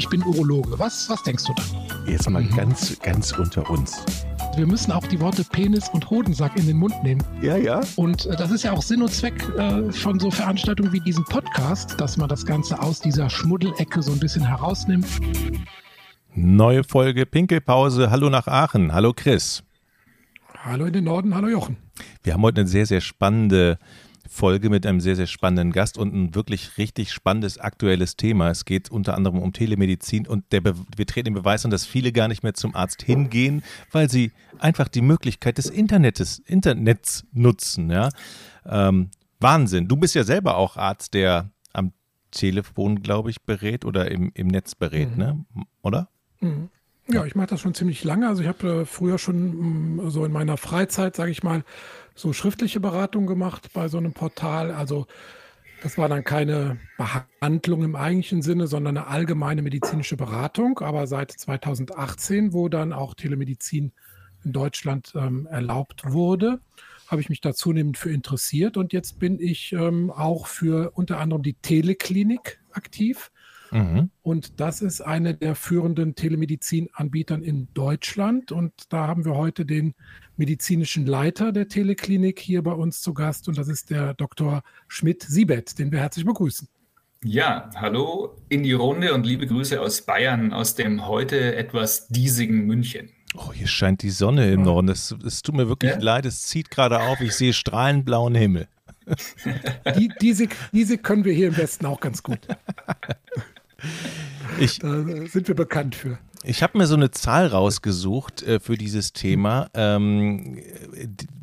ich bin Urologe. Was, was denkst du da? Jetzt mal mhm. ganz, ganz unter uns. Wir müssen auch die Worte Penis und Hodensack in den Mund nehmen. Ja, ja. Und äh, das ist ja auch Sinn und Zweck äh, von so Veranstaltungen wie diesem Podcast, dass man das Ganze aus dieser Schmuddelecke so ein bisschen herausnimmt. Neue Folge Pinkelpause. Hallo nach Aachen. Hallo Chris. Hallo in den Norden. Hallo Jochen. Wir haben heute eine sehr, sehr spannende Folge mit einem sehr, sehr spannenden Gast und ein wirklich richtig spannendes aktuelles Thema. Es geht unter anderem um Telemedizin und der wir treten den Beweis an, dass viele gar nicht mehr zum Arzt hingehen, weil sie einfach die Möglichkeit des Internets, Internets nutzen. Ja? Ähm, Wahnsinn. Du bist ja selber auch Arzt, der am Telefon, glaube ich, berät oder im, im Netz berät, mhm. ne? oder? Mhm. Ja, ich mache das schon ziemlich lange. Also ich habe äh, früher schon mh, mm, so in meiner Freizeit, sage ich mal, so schriftliche Beratung gemacht bei so einem Portal. Also das war dann keine Behandlung im eigentlichen Sinne, sondern eine allgemeine medizinische Beratung. Aber seit 2018, wo dann auch Telemedizin in Deutschland ähm, erlaubt wurde, habe ich mich da zunehmend für interessiert. Und jetzt bin ich ähm, auch für unter anderem die Teleklinik aktiv. Mhm. Und das ist eine der führenden Telemedizin-Anbietern in Deutschland. Und da haben wir heute den medizinischen Leiter der Teleklinik hier bei uns zu Gast. Und das ist der Dr. Schmidt-Siebet, den wir herzlich begrüßen. Ja, hallo in die Runde und liebe Grüße aus Bayern, aus dem heute etwas diesigen München. Oh, hier scheint die Sonne im Norden. Es, es tut mir wirklich ja? leid, es zieht gerade auf. Ich sehe strahlend blauen Himmel. Die, diese, diese können wir hier im Westen auch ganz gut. Ich, da sind wir bekannt für. Ich habe mir so eine Zahl rausgesucht äh, für dieses Thema, ähm,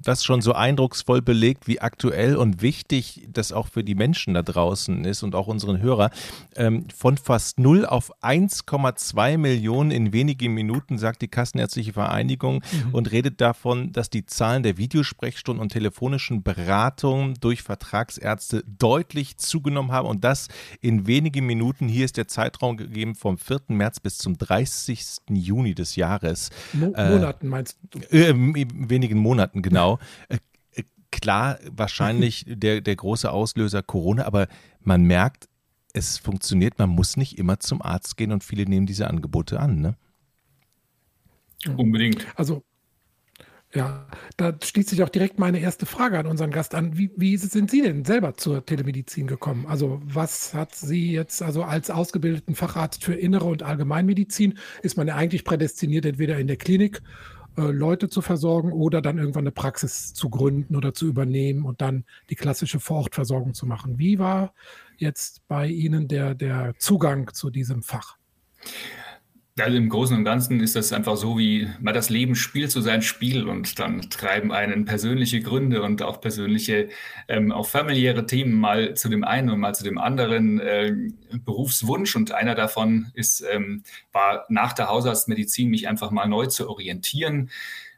was schon so eindrucksvoll belegt, wie aktuell und wichtig das auch für die Menschen da draußen ist und auch unseren Hörer. Ähm, von fast 0 auf 1,2 Millionen in wenigen Minuten, sagt die Kassenärztliche Vereinigung mhm. und redet davon, dass die Zahlen der Videosprechstunden und telefonischen Beratungen durch Vertragsärzte deutlich zugenommen haben und das in wenigen Minuten. Hier ist der Zeitraum gegeben vom 4. März bis zum 30. 30. Juni des Jahres. Mo äh, Monaten meinst du? Äh, wenigen Monaten, genau. Äh, äh, klar, wahrscheinlich der, der große Auslöser Corona, aber man merkt, es funktioniert, man muss nicht immer zum Arzt gehen und viele nehmen diese Angebote an, ne? Unbedingt. Also ja, da schließt sich auch direkt meine erste Frage an unseren Gast an. Wie, wie, sind Sie denn selber zur Telemedizin gekommen? Also was hat Sie jetzt, also als ausgebildeten Facharzt für Innere und Allgemeinmedizin, ist man ja eigentlich prädestiniert, entweder in der Klinik äh, Leute zu versorgen oder dann irgendwann eine Praxis zu gründen oder zu übernehmen und dann die klassische Vorortversorgung zu machen. Wie war jetzt bei Ihnen der, der Zugang zu diesem Fach? Also im Großen und Ganzen ist das einfach so, wie man das Leben spielt, so sein Spiel und dann treiben einen persönliche Gründe und auch persönliche, ähm, auch familiäre Themen mal zu dem einen und mal zu dem anderen äh, Berufswunsch und einer davon ist, ähm, war nach der Hausarztmedizin mich einfach mal neu zu orientieren.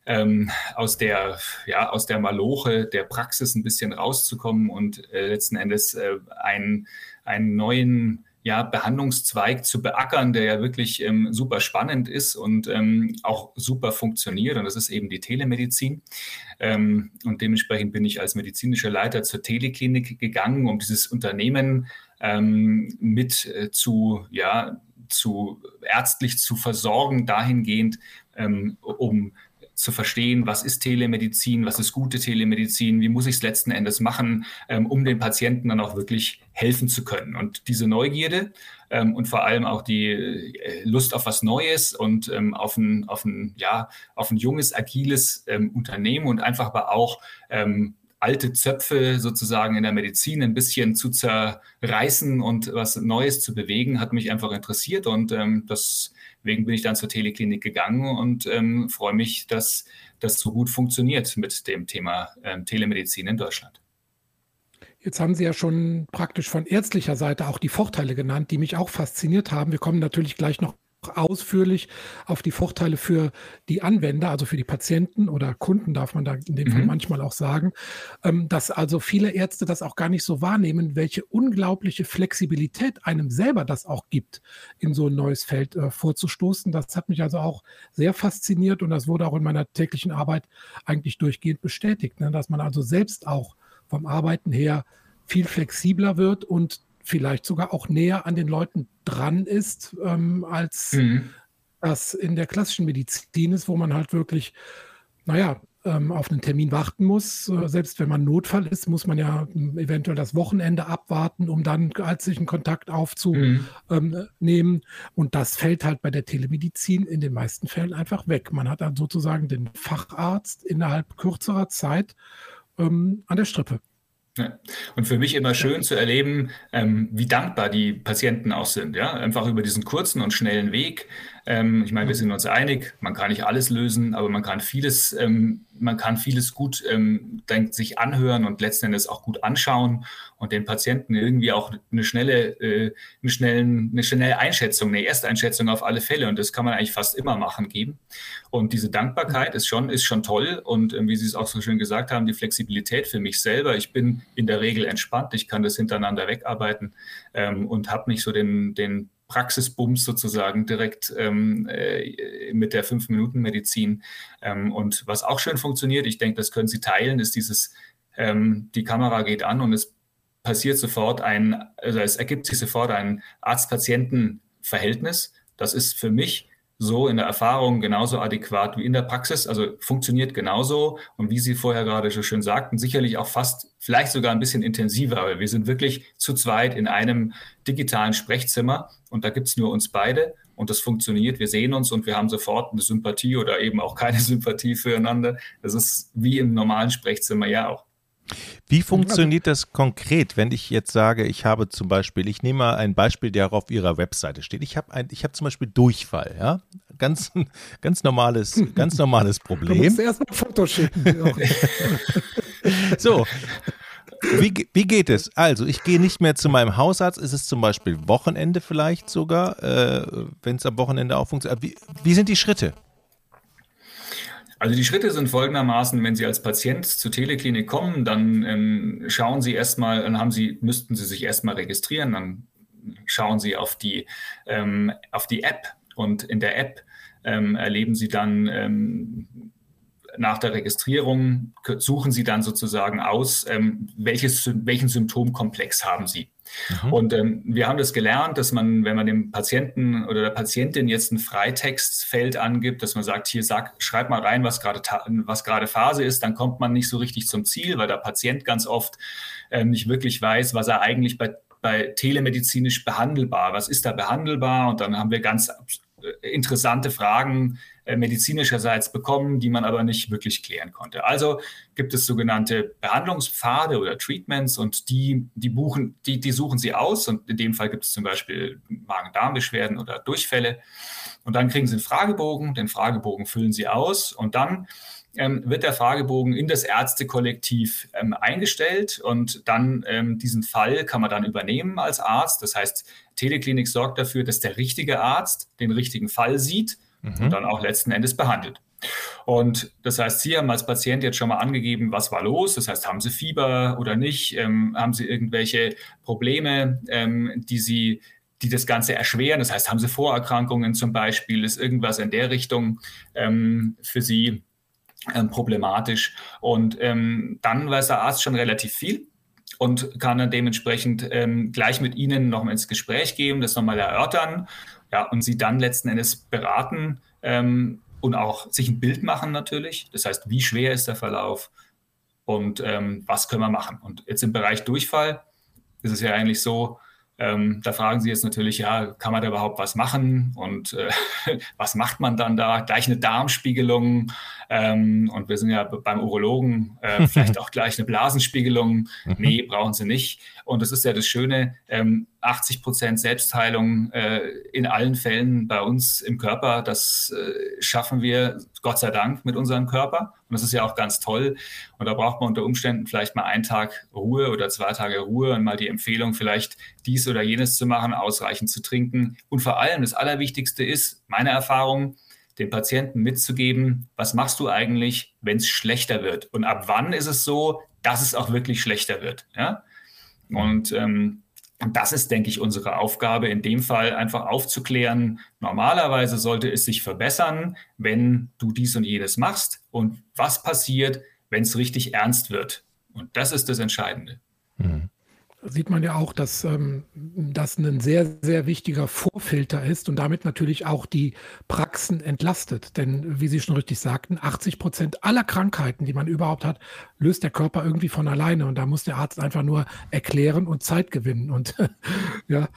Ähm, aus der ja aus der Maloche der Praxis ein bisschen rauszukommen und äh, letzten Endes äh, einen, einen neuen ja, Behandlungszweig zu beackern, der ja wirklich ähm, super spannend ist und ähm, auch super funktioniert. Und das ist eben die Telemedizin. Ähm, und dementsprechend bin ich als medizinischer Leiter zur Teleklinik gegangen, um dieses Unternehmen ähm, mit äh, zu, ja, zu ärztlich zu versorgen, dahingehend, ähm, um zu verstehen, was ist Telemedizin, was ist gute Telemedizin, wie muss ich es letzten Endes machen, ähm, um den Patienten dann auch wirklich helfen zu können. Und diese Neugierde ähm, und vor allem auch die äh, Lust auf was Neues und ähm, auf, ein, auf, ein, ja, auf ein junges, agiles ähm, Unternehmen und einfach aber auch ähm, alte Zöpfe sozusagen in der Medizin ein bisschen zu zerreißen und was Neues zu bewegen, hat mich einfach interessiert und ähm, Deswegen bin ich dann zur Teleklinik gegangen und ähm, freue mich, dass das so gut funktioniert mit dem Thema ähm, Telemedizin in Deutschland. Jetzt haben Sie ja schon praktisch von ärztlicher Seite auch die Vorteile genannt, die mich auch fasziniert haben. Wir kommen natürlich gleich noch ausführlich auf die Vorteile für die Anwender, also für die Patienten oder Kunden, darf man da in dem mhm. Fall manchmal auch sagen, ähm, dass also viele Ärzte das auch gar nicht so wahrnehmen, welche unglaubliche Flexibilität einem selber das auch gibt, in so ein neues Feld äh, vorzustoßen. Das hat mich also auch sehr fasziniert und das wurde auch in meiner täglichen Arbeit eigentlich durchgehend bestätigt, ne, dass man also selbst auch vom Arbeiten her viel flexibler wird und vielleicht sogar auch näher an den Leuten dran ist, ähm, als mhm. das in der klassischen Medizin ist, wo man halt wirklich, naja, ähm, auf einen Termin warten muss. Äh, selbst wenn man Notfall ist, muss man ja hm, eventuell das Wochenende abwarten, um dann ärztlichen Kontakt aufzunehmen. Mhm. Und das fällt halt bei der Telemedizin in den meisten Fällen einfach weg. Man hat dann sozusagen den Facharzt innerhalb kürzerer Zeit ähm, an der Strippe. Ja. Und für mich immer schön zu erleben, ähm, wie dankbar die Patienten auch sind. Ja? Einfach über diesen kurzen und schnellen Weg. Ähm, ich meine, wir sind uns einig, man kann nicht alles lösen, aber man kann vieles, ähm, man kann vieles gut ähm, sich anhören und letzten Endes auch gut anschauen und den Patienten irgendwie auch eine schnelle, äh, eine, schnellen, eine schnelle Einschätzung, eine Ersteinschätzung auf alle Fälle. Und das kann man eigentlich fast immer machen geben. Und diese Dankbarkeit ist schon, ist schon toll. Und äh, wie Sie es auch so schön gesagt haben, die Flexibilität für mich selber. Ich bin in der Regel entspannt. Ich kann das hintereinander wegarbeiten ähm, und habe nicht so den, den Praxisbums sozusagen direkt ähm, äh, mit der Fünf-Minuten-Medizin. Ähm, und was auch schön funktioniert, ich denke, das können Sie teilen, ist dieses, ähm, die Kamera geht an und es passiert sofort ein, also es ergibt sich sofort ein Arzt-Patienten-Verhältnis. Das ist für mich so in der Erfahrung genauso adäquat wie in der Praxis, also funktioniert genauso. Und wie Sie vorher gerade so schön sagten, sicherlich auch fast, vielleicht sogar ein bisschen intensiver, weil wir sind wirklich zu zweit in einem digitalen Sprechzimmer. Und da gibt es nur uns beide. Und das funktioniert, wir sehen uns und wir haben sofort eine Sympathie oder eben auch keine Sympathie füreinander. Das ist wie im normalen Sprechzimmer ja auch. Wie funktioniert das konkret, wenn ich jetzt sage, ich habe zum Beispiel, ich nehme mal ein Beispiel, der auf Ihrer Webseite steht. Ich habe ein, ich habe zum Beispiel Durchfall, ja, ganz, ganz normales, ganz normales Problem. Du musst erst mal ein Foto schicken. so. Wie, wie geht es? Also, ich gehe nicht mehr zu meinem Hausarzt. Ist es zum Beispiel Wochenende vielleicht sogar, äh, wenn es am Wochenende auch funktioniert? Wie, wie sind die Schritte? Also die Schritte sind folgendermaßen, wenn Sie als Patient zur Teleklinik kommen, dann ähm, schauen Sie erstmal, dann haben Sie, müssten Sie sich erstmal registrieren, dann schauen Sie auf die, ähm, auf die App und in der App ähm, erleben Sie dann ähm, nach der Registrierung, suchen Sie dann sozusagen aus, ähm, welches, welchen Symptomkomplex haben Sie. Mhm. Und ähm, wir haben das gelernt, dass man, wenn man dem Patienten oder der Patientin jetzt ein Freitextfeld angibt, dass man sagt, hier sag, schreib mal rein, was gerade was gerade Phase ist, dann kommt man nicht so richtig zum Ziel, weil der Patient ganz oft ähm, nicht wirklich weiß, was er eigentlich bei bei telemedizinisch behandelbar, was ist da behandelbar? Und dann haben wir ganz interessante Fragen äh, medizinischerseits bekommen, die man aber nicht wirklich klären konnte. Also gibt es sogenannte Behandlungspfade oder Treatments und die, die, buchen, die, die suchen sie aus. Und in dem Fall gibt es zum Beispiel Magen-Darm-Beschwerden oder Durchfälle. Und dann kriegen sie einen Fragebogen, den Fragebogen füllen sie aus und dann ähm, wird der Fragebogen in das Ärztekollektiv ähm, eingestellt und dann ähm, diesen Fall kann man dann übernehmen als Arzt. Das heißt, Teleklinik sorgt dafür, dass der richtige Arzt den richtigen Fall sieht mhm. und dann auch letzten Endes behandelt. Und das heißt, Sie haben als Patient jetzt schon mal angegeben, was war los. Das heißt, haben Sie Fieber oder nicht? Ähm, haben Sie irgendwelche Probleme, ähm, die Sie die das Ganze erschweren. Das heißt, haben Sie Vorerkrankungen zum Beispiel? Ist irgendwas in der Richtung ähm, für Sie ähm, problematisch. Und ähm, dann weiß der Arzt schon relativ viel und kann dann dementsprechend ähm, gleich mit Ihnen nochmal ins Gespräch gehen, das nochmal erörtern ja, und Sie dann letzten Endes beraten ähm, und auch sich ein Bild machen natürlich. Das heißt, wie schwer ist der Verlauf und ähm, was können wir machen? Und jetzt im Bereich Durchfall ist es ja eigentlich so, ähm, da fragen Sie jetzt natürlich, ja, kann man da überhaupt was machen und äh, was macht man dann da? Gleich eine Darmspiegelung ähm, und wir sind ja beim Urologen, äh, vielleicht auch gleich eine Blasenspiegelung. Mhm. nee, brauchen Sie nicht. Und das ist ja das Schöne, ähm, 80 Prozent Selbstheilung äh, in allen Fällen bei uns im Körper, das äh, schaffen wir Gott sei Dank mit unserem Körper. Und das ist ja auch ganz toll. Und da braucht man unter Umständen vielleicht mal einen Tag Ruhe oder zwei Tage Ruhe und mal die Empfehlung, vielleicht dies oder jenes zu machen, ausreichend zu trinken. Und vor allem das Allerwichtigste ist, meine Erfahrung, den Patienten mitzugeben, was machst du eigentlich, wenn es schlechter wird? Und ab wann ist es so, dass es auch wirklich schlechter wird? Ja? Und ähm, das ist, denke ich, unsere Aufgabe, in dem Fall einfach aufzuklären. Normalerweise sollte es sich verbessern, wenn du dies und jenes machst. Und was passiert, wenn es richtig ernst wird? Und das ist das Entscheidende. Mhm. Sieht man ja auch, dass ähm, das ein sehr, sehr wichtiger Vorfilter ist und damit natürlich auch die Praxen entlastet. Denn wie Sie schon richtig sagten, 80 Prozent aller Krankheiten, die man überhaupt hat, löst der Körper irgendwie von alleine. Und da muss der Arzt einfach nur erklären und Zeit gewinnen. Und ja,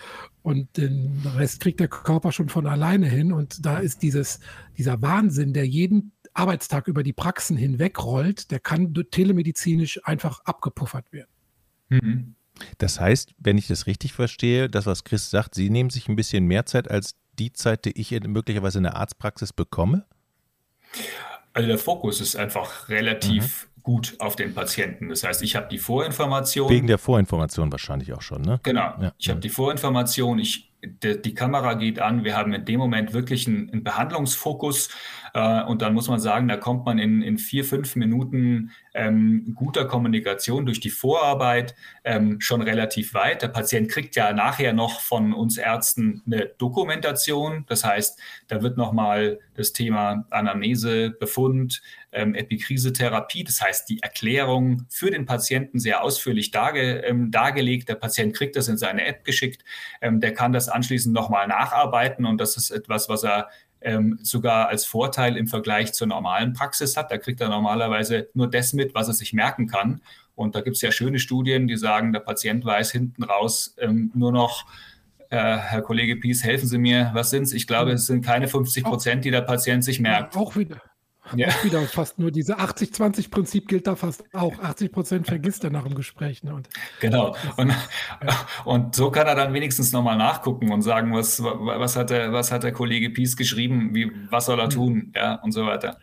und den Rest kriegt der Körper schon von alleine hin. Und da ist dieses, dieser Wahnsinn, der jeden Arbeitstag über die Praxen hinwegrollt, der kann telemedizinisch einfach abgepuffert werden. Mhm. Das heißt, wenn ich das richtig verstehe, das, was Chris sagt, Sie nehmen sich ein bisschen mehr Zeit als die Zeit, die ich möglicherweise in der Arztpraxis bekomme? Also der Fokus ist einfach relativ mhm. gut auf den Patienten. Das heißt, ich habe die Vorinformation. Wegen der Vorinformation wahrscheinlich auch schon, ne? Genau. Ja. Ich habe die Vorinformation, ich, die, die, Kamera geht an, wir haben in dem Moment wirklich einen, einen Behandlungsfokus. Äh, und dann muss man sagen, da kommt man in, in vier, fünf Minuten ähm, guter Kommunikation durch die Vorarbeit ähm, schon relativ weit. Der Patient kriegt ja nachher noch von uns Ärzten eine Dokumentation. Das heißt, da wird nochmal das Thema Anamnese, Befund, ähm, Epikrisetherapie, das heißt die Erklärung für den Patienten sehr ausführlich darge, ähm, dargelegt. Der Patient kriegt das in seine App geschickt. Ähm, der kann das anschließend nochmal nacharbeiten und das ist etwas, was er ähm, sogar als Vorteil im Vergleich zur normalen Praxis hat. Da kriegt er normalerweise nur das mit, was er sich merken kann. Und da gibt es ja schöne Studien, die sagen, der Patient weiß hinten raus ähm, nur noch, äh, Herr Kollege Pies, helfen Sie mir, was sind es? Ich glaube, es sind keine 50 Prozent, die der Patient sich merkt. Auch wieder, ja. Auch wieder fast nur diese 80-20-Prinzip gilt da fast auch. 80 Prozent vergisst er nach dem Gespräch. Ne? Und genau. Und, ja. und so kann er dann wenigstens nochmal nachgucken und sagen, was, was, hat der, was hat der Kollege Pies geschrieben, wie, was soll er tun, ja, und so weiter.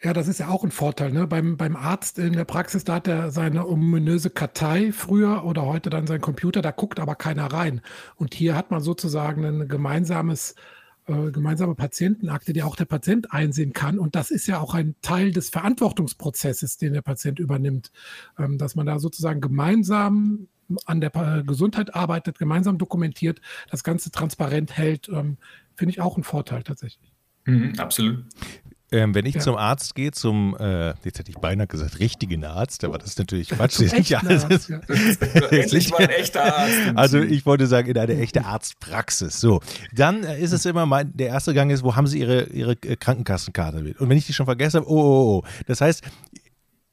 Ja, das ist ja auch ein Vorteil. Ne? Beim, beim Arzt in der Praxis, da hat er seine ominöse Kartei früher oder heute dann sein Computer, da guckt aber keiner rein. Und hier hat man sozusagen ein gemeinsames äh, gemeinsame Patientenakte, die auch der Patient einsehen kann. Und das ist ja auch ein Teil des Verantwortungsprozesses, den der Patient übernimmt, ähm, dass man da sozusagen gemeinsam an der Gesundheit arbeitet, gemeinsam dokumentiert, das Ganze transparent hält, ähm, finde ich auch ein Vorteil tatsächlich. Mhm, absolut. Ähm, wenn ich ja. zum Arzt gehe, zum, äh, jetzt hätte ich beinahe gesagt, richtigen Arzt, aber das ist natürlich Quatsch. Das sind ja, Arzt, ja. Endlich mal ein echter Arzt. Also ich wollte sagen, in eine echte Arztpraxis. So, dann äh, ist es immer mein, der erste Gang ist, wo haben Sie Ihre, Ihre äh, Krankenkassenkarte mit? Und wenn ich die schon vergessen habe, oh, oh, oh. Das heißt,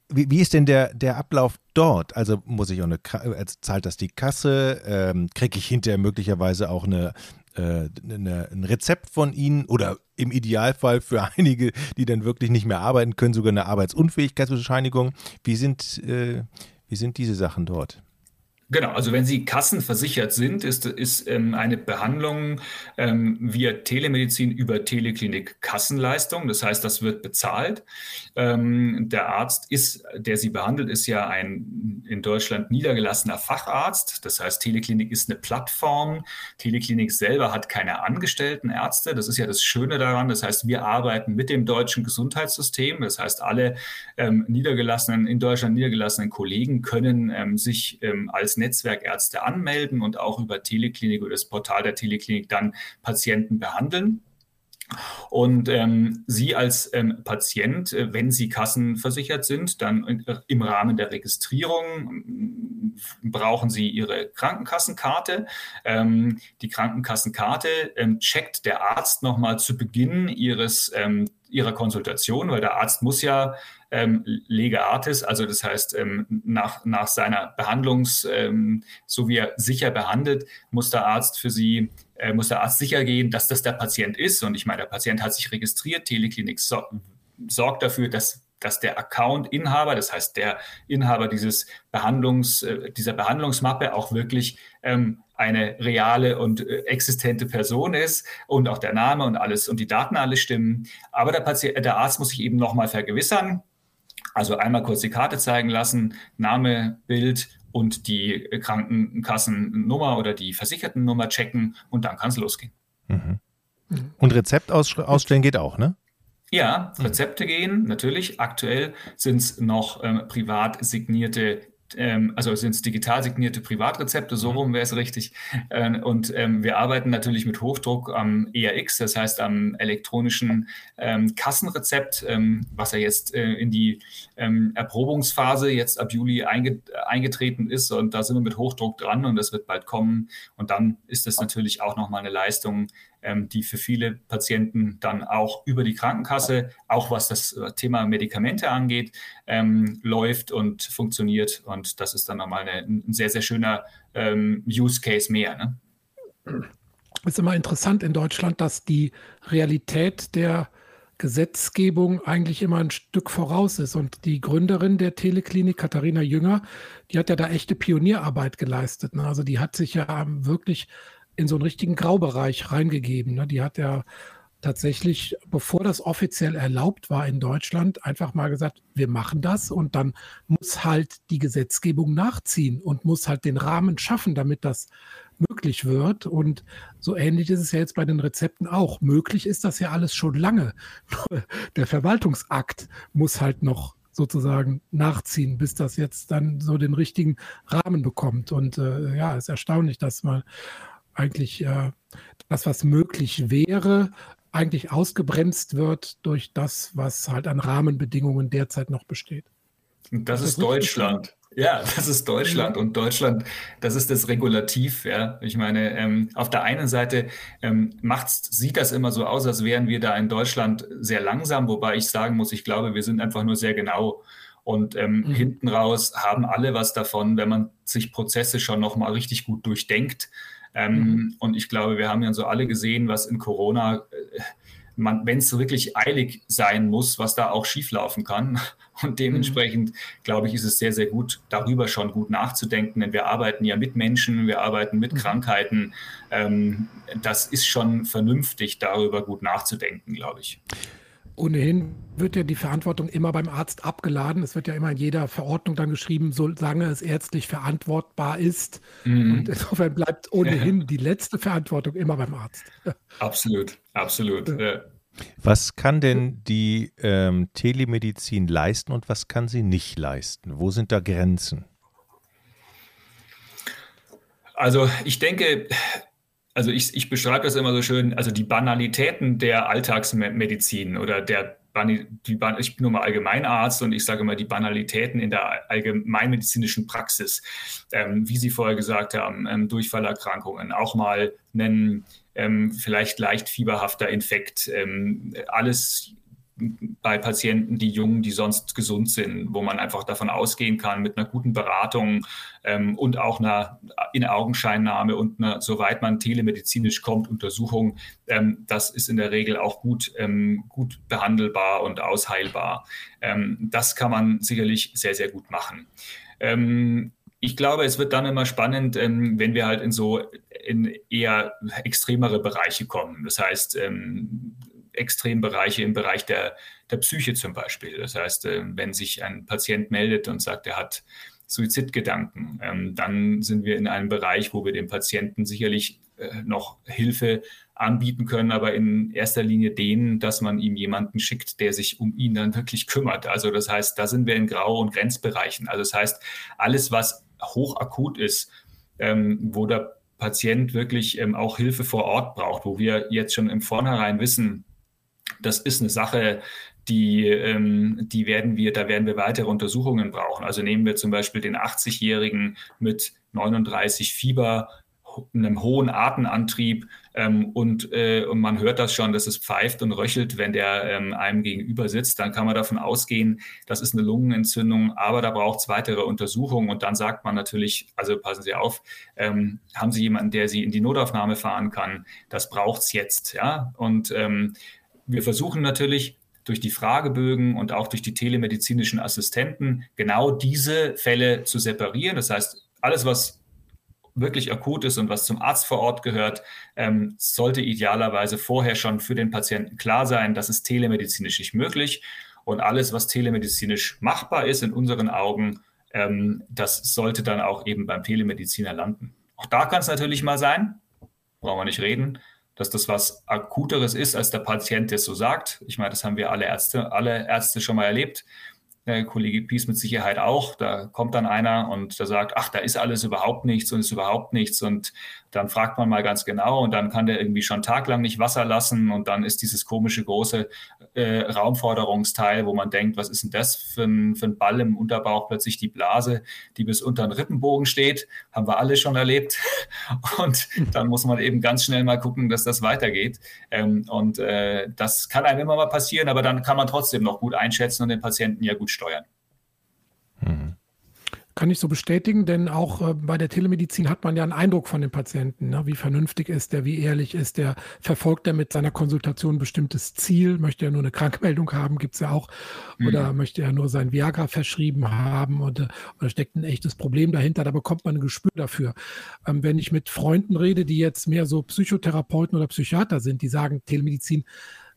wie, wie ist denn der, der Ablauf dort? Also muss ich auch eine, äh, zahlt das die Kasse? Ähm, Kriege ich hinterher möglicherweise auch eine, äh, eine, ein Rezept von Ihnen oder im Idealfall für einige, die dann wirklich nicht mehr arbeiten können, sogar eine Arbeitsunfähigkeitsbescheinigung. Wie sind, äh, wie sind diese Sachen dort? Genau, also wenn Sie kassenversichert sind, ist, ist ähm, eine Behandlung ähm, via Telemedizin über Teleklinik Kassenleistung. Das heißt, das wird bezahlt. Ähm, der Arzt ist, der Sie behandelt, ist ja ein in Deutschland niedergelassener Facharzt. Das heißt, Teleklinik ist eine Plattform. Teleklinik selber hat keine angestellten Ärzte. Das ist ja das Schöne daran. Das heißt, wir arbeiten mit dem deutschen Gesundheitssystem. Das heißt, alle ähm, niedergelassenen, in Deutschland niedergelassenen Kollegen können ähm, sich ähm, Netzwerkärzte anmelden und auch über Teleklinik oder das Portal der Teleklinik dann Patienten behandeln. Und ähm, Sie als ähm, Patient, äh, wenn Sie kassenversichert sind, dann äh, im Rahmen der Registrierung äh, brauchen Sie Ihre Krankenkassenkarte. Ähm, die Krankenkassenkarte ähm, checkt der Arzt nochmal zu Beginn Ihres ähm, ihrer Konsultation, weil der Arzt muss ja ähm, lege artis, also das heißt, ähm, nach, nach seiner Behandlungs, ähm, so wie er sicher behandelt, muss der Arzt für sie, äh, muss der Arzt sicher gehen, dass das der Patient ist. Und ich meine, der Patient hat sich registriert, Teleklinik so, sorgt dafür, dass dass der Account-Inhaber, das heißt der Inhaber dieses Behandlungs, äh, dieser Behandlungsmappe auch wirklich ähm, eine reale und äh, existente Person ist und auch der Name und alles und die Daten alles stimmen. Aber der, Patient, der Arzt muss sich eben nochmal vergewissern, also einmal kurz die Karte zeigen lassen, Name, Bild und die Krankenkassennummer oder die Versichertennummer checken und dann kann es losgehen. Mhm. Und Rezept ausstellen geht auch, ne? Ja, Rezepte gehen natürlich. Aktuell sind es noch ähm, privat signierte ähm, also sind es digital signierte Privatrezepte, so mhm. rum wäre es richtig. Äh, und ähm, wir arbeiten natürlich mit Hochdruck am ERX, das heißt am elektronischen ähm, Kassenrezept, ähm, was ja jetzt äh, in die ähm, Erprobungsphase jetzt ab Juli einge eingetreten ist. Und da sind wir mit Hochdruck dran und das wird bald kommen. Und dann ist das natürlich auch nochmal eine Leistung, ähm, die für viele Patienten dann auch über die Krankenkasse, auch was das äh, Thema Medikamente angeht, ähm, läuft und funktioniert. Und das ist dann nochmal eine, ein sehr, sehr schöner ähm, Use Case mehr. Ne? Es ist immer interessant in Deutschland, dass die Realität der Gesetzgebung eigentlich immer ein Stück voraus ist. Und die Gründerin der Teleklinik, Katharina Jünger, die hat ja da echte Pionierarbeit geleistet. Ne? Also die hat sich ja wirklich in so einen richtigen Graubereich reingegeben. Ne? Die hat ja tatsächlich, bevor das offiziell erlaubt war in Deutschland, einfach mal gesagt, wir machen das und dann muss halt die Gesetzgebung nachziehen und muss halt den Rahmen schaffen, damit das möglich wird. Und so ähnlich ist es ja jetzt bei den Rezepten auch. Möglich ist das ja alles schon lange. Der Verwaltungsakt muss halt noch sozusagen nachziehen, bis das jetzt dann so den richtigen Rahmen bekommt. Und äh, ja, ist erstaunlich, dass man eigentlich äh, das, was möglich wäre, eigentlich ausgebremst wird durch das, was halt an Rahmenbedingungen derzeit noch besteht. Und das, das ist Deutschland. Ja, das ist Deutschland und Deutschland, das ist das Regulativ. Ja, ich meine, ähm, auf der einen Seite ähm, sieht das immer so aus, als wären wir da in Deutschland sehr langsam, wobei ich sagen muss, ich glaube, wir sind einfach nur sehr genau. Und ähm, mhm. hinten raus haben alle was davon, wenn man sich Prozesse schon nochmal richtig gut durchdenkt ähm, mhm. Und ich glaube, wir haben ja so alle gesehen, was in Corona, äh, wenn es wirklich eilig sein muss, was da auch schieflaufen kann. Und dementsprechend, mhm. glaube ich, ist es sehr, sehr gut, darüber schon gut nachzudenken, denn wir arbeiten ja mit Menschen, wir arbeiten mit mhm. Krankheiten. Ähm, das ist schon vernünftig, darüber gut nachzudenken, glaube ich. Ohnehin wird ja die Verantwortung immer beim Arzt abgeladen. Es wird ja immer in jeder Verordnung dann geschrieben, solange es ärztlich verantwortbar ist. Mhm. Und insofern bleibt ohnehin ja. die letzte Verantwortung immer beim Arzt. Absolut, absolut. Ja. Was kann denn die ähm, Telemedizin leisten und was kann sie nicht leisten? Wo sind da Grenzen? Also ich denke, also ich, ich beschreibe das immer so schön, also die Banalitäten der Alltagsmedizin oder der die, ich bin nur mal Allgemeinarzt und ich sage mal die Banalitäten in der allgemeinmedizinischen Praxis, ähm, wie Sie vorher gesagt haben, ähm, Durchfallerkrankungen, auch mal einen ähm, vielleicht leicht fieberhafter Infekt, ähm, alles bei Patienten, die jung, die sonst gesund sind, wo man einfach davon ausgehen kann, mit einer guten Beratung ähm, und auch einer in Augenscheinnahme und einer, soweit man telemedizinisch kommt, Untersuchung, ähm, das ist in der Regel auch gut, ähm, gut behandelbar und ausheilbar. Ähm, das kann man sicherlich sehr, sehr gut machen. Ähm, ich glaube, es wird dann immer spannend, ähm, wenn wir halt in so in eher extremere Bereiche kommen. Das heißt, Extrembereiche im Bereich der, der Psyche zum Beispiel. Das heißt, äh, wenn sich ein Patient meldet und sagt, er hat Suizidgedanken, ähm, dann sind wir in einem Bereich, wo wir dem Patienten sicherlich äh, noch Hilfe anbieten können, aber in erster Linie denen, dass man ihm jemanden schickt, der sich um ihn dann wirklich kümmert. Also das heißt, da sind wir in Grau- und Grenzbereichen. Also das heißt, alles, was hochakut ist, ähm, wo der Patient wirklich ähm, auch Hilfe vor Ort braucht, wo wir jetzt schon im Vornherein wissen, das ist eine Sache, die, ähm, die werden wir, da werden wir weitere Untersuchungen brauchen. Also nehmen wir zum Beispiel den 80-Jährigen mit 39 Fieber, einem hohen Atemantrieb ähm, und, äh, und man hört das schon, dass es pfeift und röchelt, wenn der ähm, einem gegenüber sitzt, dann kann man davon ausgehen, das ist eine Lungenentzündung, aber da braucht es weitere Untersuchungen. Und dann sagt man natürlich, also passen Sie auf, ähm, haben Sie jemanden, der Sie in die Notaufnahme fahren kann, das braucht es jetzt, ja, und ähm, wir versuchen natürlich durch die Fragebögen und auch durch die telemedizinischen Assistenten genau diese Fälle zu separieren. Das heißt, alles, was wirklich akut ist und was zum Arzt vor Ort gehört, ähm, sollte idealerweise vorher schon für den Patienten klar sein, das ist telemedizinisch nicht möglich. Und alles, was telemedizinisch machbar ist, in unseren Augen, ähm, das sollte dann auch eben beim Telemediziner landen. Auch da kann es natürlich mal sein, brauchen wir nicht reden, dass das was Akuteres ist, als der Patient es so sagt. Ich meine, das haben wir alle Ärzte, alle Ärzte schon mal erlebt. der Kollege Pies mit Sicherheit auch. Da kommt dann einer und der sagt, ach, da ist alles überhaupt nichts und ist überhaupt nichts. Und dann fragt man mal ganz genau und dann kann der irgendwie schon taglang nicht Wasser lassen und dann ist dieses komische große äh, Raumforderungsteil, wo man denkt, was ist denn das für ein, für ein Ball im Unterbauch, plötzlich die Blase, die bis unter den Rippenbogen steht, haben wir alle schon erlebt. Und dann muss man eben ganz schnell mal gucken, dass das weitergeht. Ähm, und äh, das kann einem immer mal passieren, aber dann kann man trotzdem noch gut einschätzen und den Patienten ja gut steuern. Mhm. Kann ich so bestätigen, denn auch äh, bei der Telemedizin hat man ja einen Eindruck von dem Patienten. Ne? Wie vernünftig ist der, wie ehrlich ist der, verfolgt er mit seiner Konsultation ein bestimmtes Ziel, möchte er nur eine Krankmeldung haben, gibt es ja auch, mhm. oder möchte er nur sein Viagra verschrieben haben oder, oder steckt ein echtes Problem dahinter, da bekommt man ein Gespür dafür. Ähm, wenn ich mit Freunden rede, die jetzt mehr so Psychotherapeuten oder Psychiater sind, die sagen, Telemedizin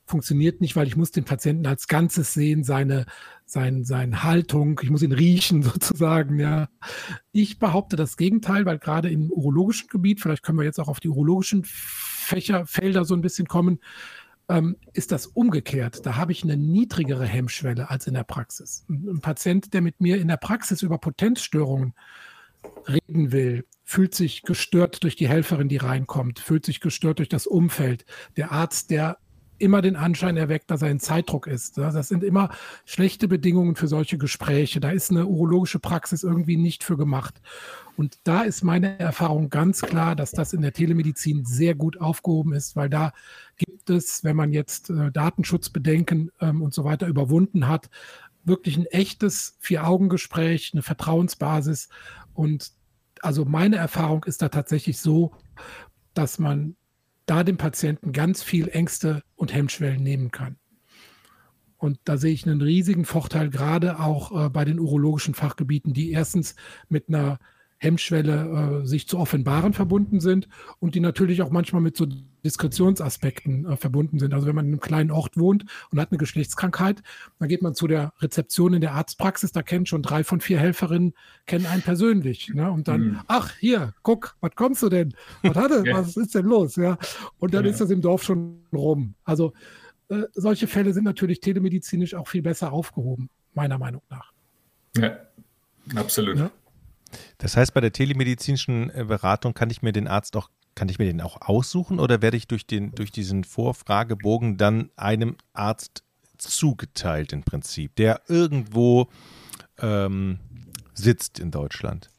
funktioniert nicht, weil ich muss den Patienten als Ganzes sehen, seine, sein, seine Haltung, ich muss ihn riechen sozusagen, ja. Ich behaupte das Gegenteil, weil gerade im urologischen Gebiet, vielleicht können wir jetzt auch auf die urologischen Fächer, Felder so ein bisschen kommen, ähm, ist das umgekehrt. Da habe ich eine niedrigere Hemmschwelle als in der Praxis. Ein, ein Patient, der mit mir in der Praxis über Potenzstörungen reden will, fühlt sich gestört durch die Helferin, die reinkommt, fühlt sich gestört durch das Umfeld. Der Arzt, der immer den Anschein erweckt, dass er in Zeitdruck ist. Das sind immer schlechte Bedingungen für solche Gespräche. Da ist eine urologische Praxis irgendwie nicht für gemacht. Und da ist meine Erfahrung ganz klar, dass das in der Telemedizin sehr gut aufgehoben ist, weil da gibt es, wenn man jetzt äh, Datenschutzbedenken ähm, und so weiter überwunden hat, wirklich ein echtes Vier-Augen-Gespräch, eine Vertrauensbasis. Und also meine Erfahrung ist da tatsächlich so, dass man da dem Patienten ganz viel Ängste und Hemmschwellen nehmen kann. Und da sehe ich einen riesigen Vorteil, gerade auch äh, bei den urologischen Fachgebieten, die erstens mit einer Hemmschwelle äh, sich zu offenbaren verbunden sind und die natürlich auch manchmal mit so Diskretionsaspekten äh, verbunden sind. Also wenn man in einem kleinen Ort wohnt und hat eine Geschlechtskrankheit, dann geht man zu der Rezeption in der Arztpraxis, da kennen schon drei von vier Helferinnen, kennen einen persönlich. Ne? Und dann, mhm. ach, hier, guck, was kommst du denn? Was hatte, ja. was ist denn los? Ja? Und dann ja. ist das im Dorf schon rum. Also äh, solche Fälle sind natürlich telemedizinisch auch viel besser aufgehoben, meiner Meinung nach. Ja, absolut. Ja? Das heißt, bei der telemedizinischen äh, Beratung kann ich mir den Arzt auch, kann ich mir den auch aussuchen oder werde ich durch, den, durch diesen Vorfragebogen dann einem Arzt zugeteilt im Prinzip, der irgendwo ähm, sitzt in Deutschland?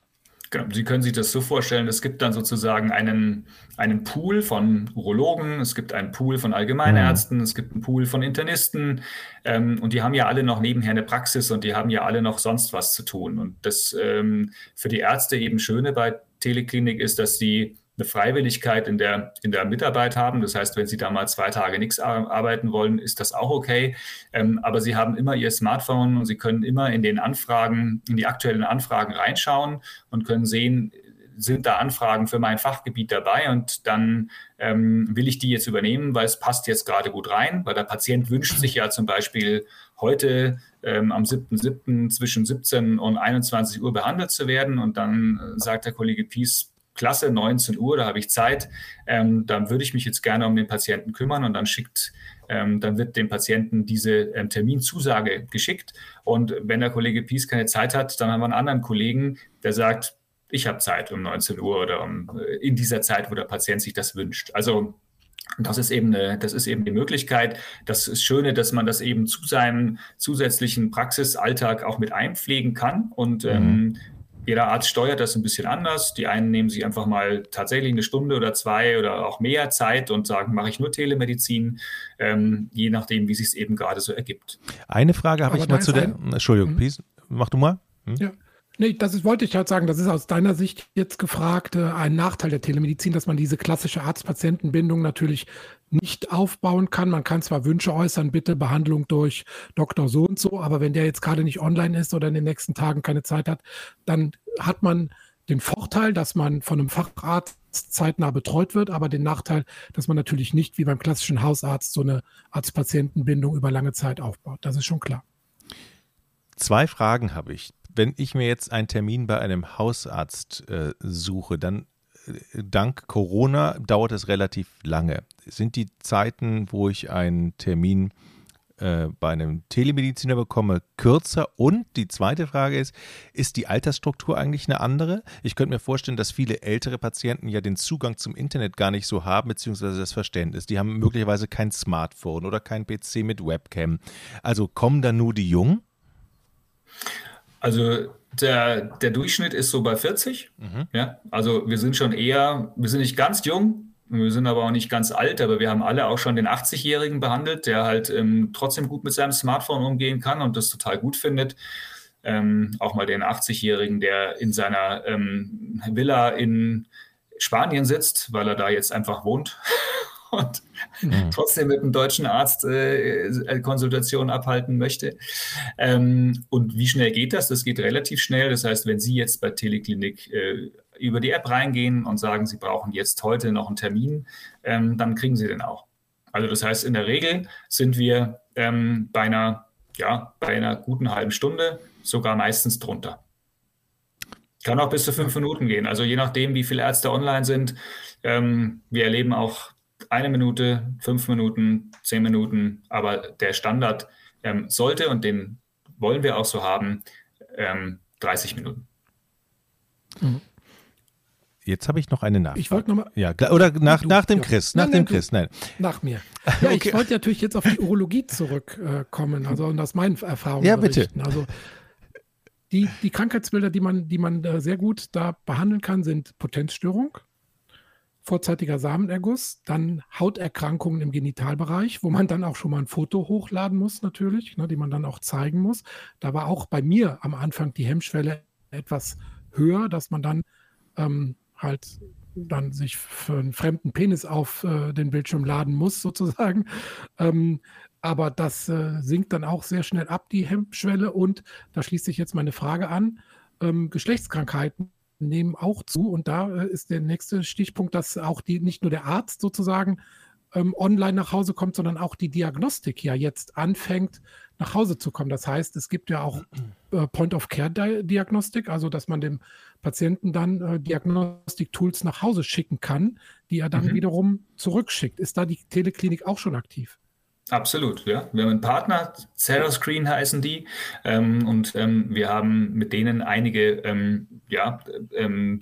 Genau, Sie können sich das so vorstellen, es gibt dann sozusagen einen, einen Pool von Urologen, es gibt einen Pool von Allgemeinärzten, mhm. es gibt einen Pool von Internisten ähm, und die haben ja alle noch nebenher eine Praxis und die haben ja alle noch sonst was zu tun. Und das ähm, für die Ärzte eben Schöne bei Teleklinik ist, dass sie eine Freiwilligkeit in der, in der Mitarbeit haben. Das heißt, wenn Sie da mal zwei Tage nichts arbeiten wollen, ist das auch okay. Ähm, aber Sie haben immer Ihr Smartphone und Sie können immer in den Anfragen, in die aktuellen Anfragen reinschauen und können sehen, sind da Anfragen für mein Fachgebiet dabei und dann ähm, will ich die jetzt übernehmen, weil es passt jetzt gerade gut rein, weil der Patient wünscht sich ja zum Beispiel heute ähm, am 7.7. zwischen 17 und 21 Uhr behandelt zu werden und dann äh, sagt der Kollege Pies, klasse, 19 Uhr, da habe ich Zeit, ähm, dann würde ich mich jetzt gerne um den Patienten kümmern und dann schickt, ähm, dann wird dem Patienten diese ähm, Terminzusage geschickt. Und wenn der Kollege Pies keine Zeit hat, dann haben wir einen anderen Kollegen, der sagt, ich habe Zeit um 19 Uhr oder um, äh, in dieser Zeit, wo der Patient sich das wünscht. Also das ist eben eine, das ist eben die Möglichkeit. Das ist Schöne, dass man das eben zu seinem zusätzlichen Praxisalltag auch mit einpflegen kann und mhm. ähm, jeder Arzt steuert das ein bisschen anders. Die einen nehmen sich einfach mal tatsächlich eine Stunde oder zwei oder auch mehr Zeit und sagen, mache ich nur Telemedizin, ähm, je nachdem, wie sich es eben gerade so ergibt. Eine Frage habe ich mal zu der. Ein, Entschuldigung, mhm. mach du mal. Hm? Ja. Nee, das ist, wollte ich halt sagen, das ist aus deiner Sicht jetzt gefragt äh, ein Nachteil der Telemedizin, dass man diese klassische Arzt-Patienten-Bindung natürlich nicht aufbauen kann. Man kann zwar Wünsche äußern, bitte Behandlung durch Doktor so und so, aber wenn der jetzt gerade nicht online ist oder in den nächsten Tagen keine Zeit hat, dann hat man den Vorteil, dass man von einem Facharzt zeitnah betreut wird, aber den Nachteil, dass man natürlich nicht wie beim klassischen Hausarzt so eine Arzt-Patienten-Bindung über lange Zeit aufbaut. Das ist schon klar. Zwei Fragen habe ich wenn ich mir jetzt einen Termin bei einem Hausarzt äh, suche, dann äh, dank Corona dauert es relativ lange. Sind die Zeiten, wo ich einen Termin äh, bei einem Telemediziner bekomme, kürzer? Und die zweite Frage ist, ist die Altersstruktur eigentlich eine andere? Ich könnte mir vorstellen, dass viele ältere Patienten ja den Zugang zum Internet gar nicht so haben, beziehungsweise das Verständnis. Die haben möglicherweise kein Smartphone oder kein PC mit Webcam. Also kommen da nur die Jungen? Also der, der Durchschnitt ist so bei 40. Mhm. Ja, also wir sind schon eher, wir sind nicht ganz jung, wir sind aber auch nicht ganz alt, aber wir haben alle auch schon den 80-Jährigen behandelt, der halt ähm, trotzdem gut mit seinem Smartphone umgehen kann und das total gut findet. Ähm, auch mal den 80-Jährigen, der in seiner ähm, Villa in Spanien sitzt, weil er da jetzt einfach wohnt und mhm. trotzdem mit einem deutschen Arzt äh, Konsultationen abhalten möchte. Ähm, und wie schnell geht das? Das geht relativ schnell. Das heißt, wenn Sie jetzt bei Teleklinik äh, über die App reingehen und sagen, Sie brauchen jetzt heute noch einen Termin, ähm, dann kriegen Sie den auch. Also das heißt, in der Regel sind wir ähm, bei, einer, ja, bei einer guten halben Stunde, sogar meistens drunter. Kann auch bis zu fünf Minuten gehen. Also je nachdem, wie viele Ärzte online sind. Ähm, wir erleben auch eine Minute, fünf Minuten, zehn Minuten. Aber der Standard ähm, sollte, und den wollen wir auch so haben, ähm, 30 Minuten. Mhm. Jetzt habe ich noch eine Nachfrage. Ich wollte nochmal. Ja, oder nach, nach dem Chris. Nach nein, dem Chris, nein. Nach mir. Ja, okay. ich wollte natürlich jetzt auf die Urologie zurückkommen, also und aus meinen Erfahrungen. Ja, bitte. Also die, die Krankheitsbilder, die man, die man sehr gut da behandeln kann, sind Potenzstörung, vorzeitiger Samenerguss, dann Hauterkrankungen im Genitalbereich, wo man dann auch schon mal ein Foto hochladen muss, natürlich, ne, die man dann auch zeigen muss. Da war auch bei mir am Anfang die Hemmschwelle etwas höher, dass man dann ähm, halt dann sich für einen fremden Penis auf äh, den Bildschirm laden muss, sozusagen. Ähm, aber das äh, sinkt dann auch sehr schnell ab, die Hemmschwelle. Und da schließt sich jetzt meine Frage an. Ähm, Geschlechtskrankheiten nehmen auch zu. Und da äh, ist der nächste Stichpunkt, dass auch die, nicht nur der Arzt sozusagen ähm, online nach Hause kommt, sondern auch die Diagnostik ja jetzt anfängt, nach Hause zu kommen. Das heißt, es gibt ja auch äh, Point-of-Care-Diagnostik, also dass man dem Patienten dann äh, Diagnostik-Tools nach Hause schicken kann, die er dann mhm. wiederum zurückschickt. Ist da die Teleklinik auch schon aktiv? Absolut, ja. Wir haben einen Partner, Screen heißen die, ähm, und ähm, wir haben mit denen einige, ähm, ja, ähm,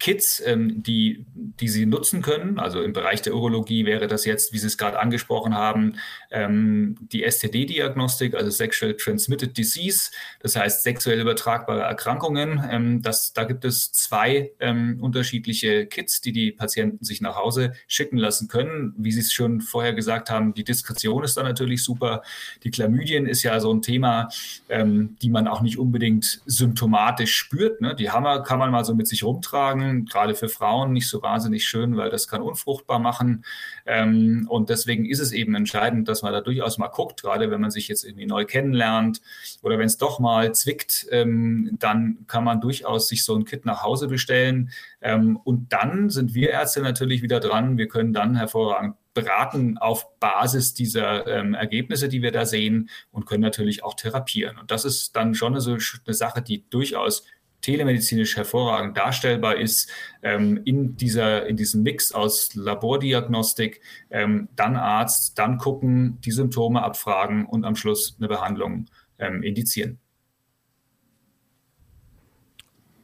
Kits, ähm, die, die Sie nutzen können. Also im Bereich der Urologie wäre das jetzt, wie Sie es gerade angesprochen haben, ähm, die STD-Diagnostik, also Sexual Transmitted Disease, das heißt sexuell übertragbare Erkrankungen. Ähm, das, da gibt es zwei ähm, unterschiedliche Kits, die die Patienten sich nach Hause schicken lassen können. Wie Sie es schon vorher gesagt haben, die Diskretion ist da natürlich super. Die Chlamydien ist ja so ein Thema, ähm, die man auch nicht unbedingt symptomatisch spürt. Ne? Die Hammer kann man mal so mit sich rumtragen gerade für Frauen nicht so wahnsinnig schön, weil das kann unfruchtbar machen. Ähm, und deswegen ist es eben entscheidend, dass man da durchaus mal guckt, gerade wenn man sich jetzt irgendwie neu kennenlernt oder wenn es doch mal zwickt, ähm, dann kann man durchaus sich so ein Kit nach Hause bestellen. Ähm, und dann sind wir Ärzte natürlich wieder dran. Wir können dann hervorragend beraten auf Basis dieser ähm, Ergebnisse, die wir da sehen und können natürlich auch therapieren. Und das ist dann schon eine, so eine Sache, die durchaus telemedizinisch hervorragend darstellbar ist, ähm, in, dieser, in diesem Mix aus Labordiagnostik, ähm, dann Arzt, dann gucken, die Symptome abfragen und am Schluss eine Behandlung ähm, indizieren.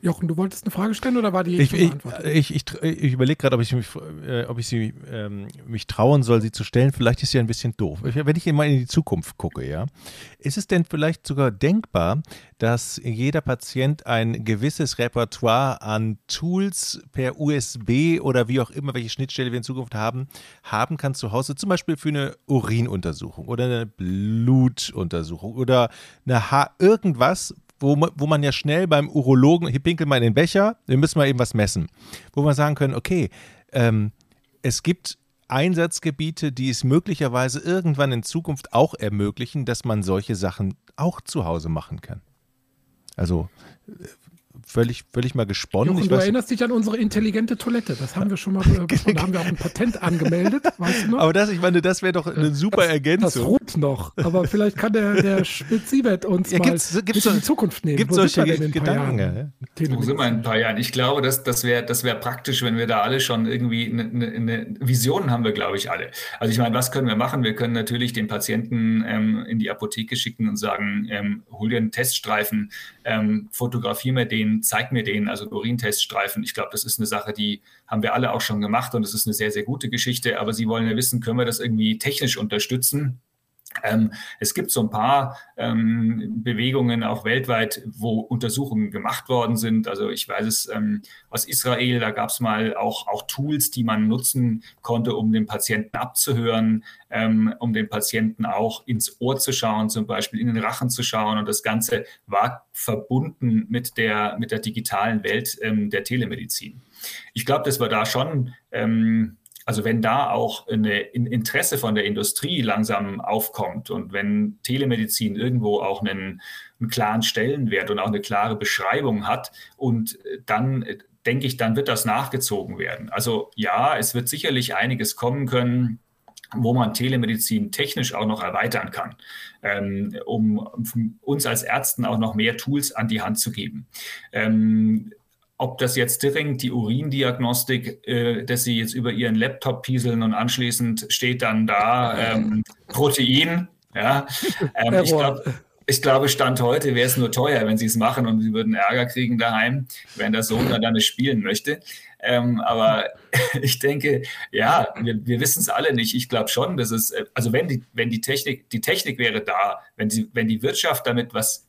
Jochen, du wolltest eine Frage stellen oder war die ich, ich, ich, ich, ich überlege gerade, ob ich, mich, äh, ob ich sie, ähm, mich trauen soll, sie zu stellen. Vielleicht ist sie ein bisschen doof. Wenn ich mal in die Zukunft gucke, ja, ist es denn vielleicht sogar denkbar, dass jeder Patient ein gewisses Repertoire an Tools per USB oder wie auch immer, welche Schnittstelle wir in Zukunft haben, haben kann zu Hause, zum Beispiel für eine Urinuntersuchung oder eine Blutuntersuchung oder eine Haar, irgendwas, wo, wo man ja schnell beim Urologen, hier pinkel mal in den Becher, wir müssen mal eben was messen, wo wir sagen können, okay, ähm, es gibt Einsatzgebiete, die es möglicherweise irgendwann in Zukunft auch ermöglichen, dass man solche Sachen auch zu Hause machen kann. Also völlig, völlig mal gesponnen. Jochen, du weiß, erinnerst dich an unsere intelligente Toilette. Das haben wir schon mal besprochen. Da haben wir auch ein Patent angemeldet. Weißt du noch? Aber das, ich meine, das wäre doch eine super das, Ergänzung. Das ruht noch. Aber vielleicht kann der, der Spitz-Siebert uns ja, gibt's, mal gibt's, in die Zukunft nehmen. Gibt es solche Gedanken? Ja? Wo sind wir in ein paar Jahren? Ich glaube, das, das wäre das wär praktisch, wenn wir da alle schon irgendwie eine, eine, eine Vision haben wir, glaube ich, alle. Also ich meine, was können wir machen? Wir können natürlich den Patienten ähm, in die Apotheke schicken und sagen, ähm, hol dir einen Teststreifen, ähm, fotografier mir den, zeig mir den, also Urinteststreifen. Ich glaube, das ist eine Sache, die haben wir alle auch schon gemacht und es ist eine sehr, sehr gute Geschichte. Aber Sie wollen ja wissen, können wir das irgendwie technisch unterstützen? Ähm, es gibt so ein paar ähm, Bewegungen auch weltweit, wo Untersuchungen gemacht worden sind. Also ich weiß es ähm, aus Israel, da gab es mal auch, auch Tools, die man nutzen konnte, um den Patienten abzuhören, ähm, um den Patienten auch ins Ohr zu schauen, zum Beispiel in den Rachen zu schauen. Und das Ganze war verbunden mit der, mit der digitalen Welt ähm, der Telemedizin. Ich glaube, dass wir da schon ähm, also wenn da auch ein Interesse von der Industrie langsam aufkommt und wenn Telemedizin irgendwo auch einen, einen klaren Stellenwert und auch eine klare Beschreibung hat und dann denke ich, dann wird das nachgezogen werden. Also ja, es wird sicherlich einiges kommen können, wo man Telemedizin technisch auch noch erweitern kann, ähm, um, um, uns als Ärzten auch noch mehr Tools an die Hand zu geben. Ähm, ob das jetzt direkt die Urindiagnostik, äh, dass sie jetzt über ihren Laptop pieseln und anschließend steht dann da ähm, Protein. Ja, ähm, ich glaube, ich glaube, Stand heute wäre es nur teuer, wenn sie es machen und sie würden Ärger kriegen daheim, wenn der Sohn dann damit spielen möchte. Ähm, aber ich denke, ja, wir, wir wissen es alle nicht. Ich glaube schon, dass es, äh, also wenn die, wenn die Technik, die Technik wäre da, wenn sie, wenn die Wirtschaft damit was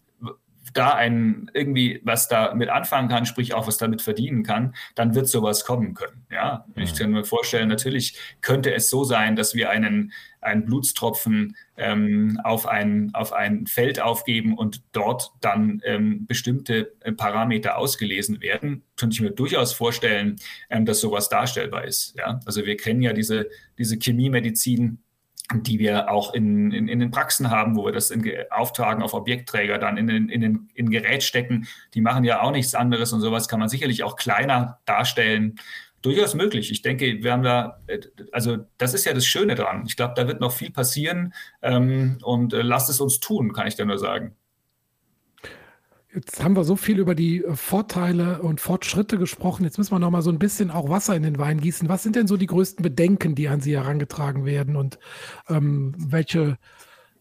da ein irgendwie was da mit anfangen kann, sprich auch was damit verdienen kann, dann wird sowas kommen können. Ja, mhm. ich kann mir vorstellen, natürlich könnte es so sein, dass wir einen, einen Blutstropfen ähm, auf, ein, auf ein Feld aufgeben und dort dann ähm, bestimmte äh, Parameter ausgelesen werden. Könnte ich mir durchaus vorstellen, ähm, dass sowas darstellbar ist. Ja, also wir kennen ja diese, diese Chemiemedizin die wir auch in, in, in, den Praxen haben, wo wir das in, auftragen auf Objektträger, dann in, in, in, in Gerät stecken. Die machen ja auch nichts anderes und sowas kann man sicherlich auch kleiner darstellen. Durchaus möglich. Ich denke, wir haben da, äh, also das ist ja das Schöne dran. Ich glaube, da wird noch viel passieren ähm, und äh, lasst es uns tun, kann ich da nur sagen. Jetzt haben wir so viel über die äh, Vorteile und Fortschritte gesprochen. Jetzt müssen wir noch mal so ein bisschen auch Wasser in den Wein gießen. Was sind denn so die größten Bedenken, die an Sie herangetragen werden und ähm, welche,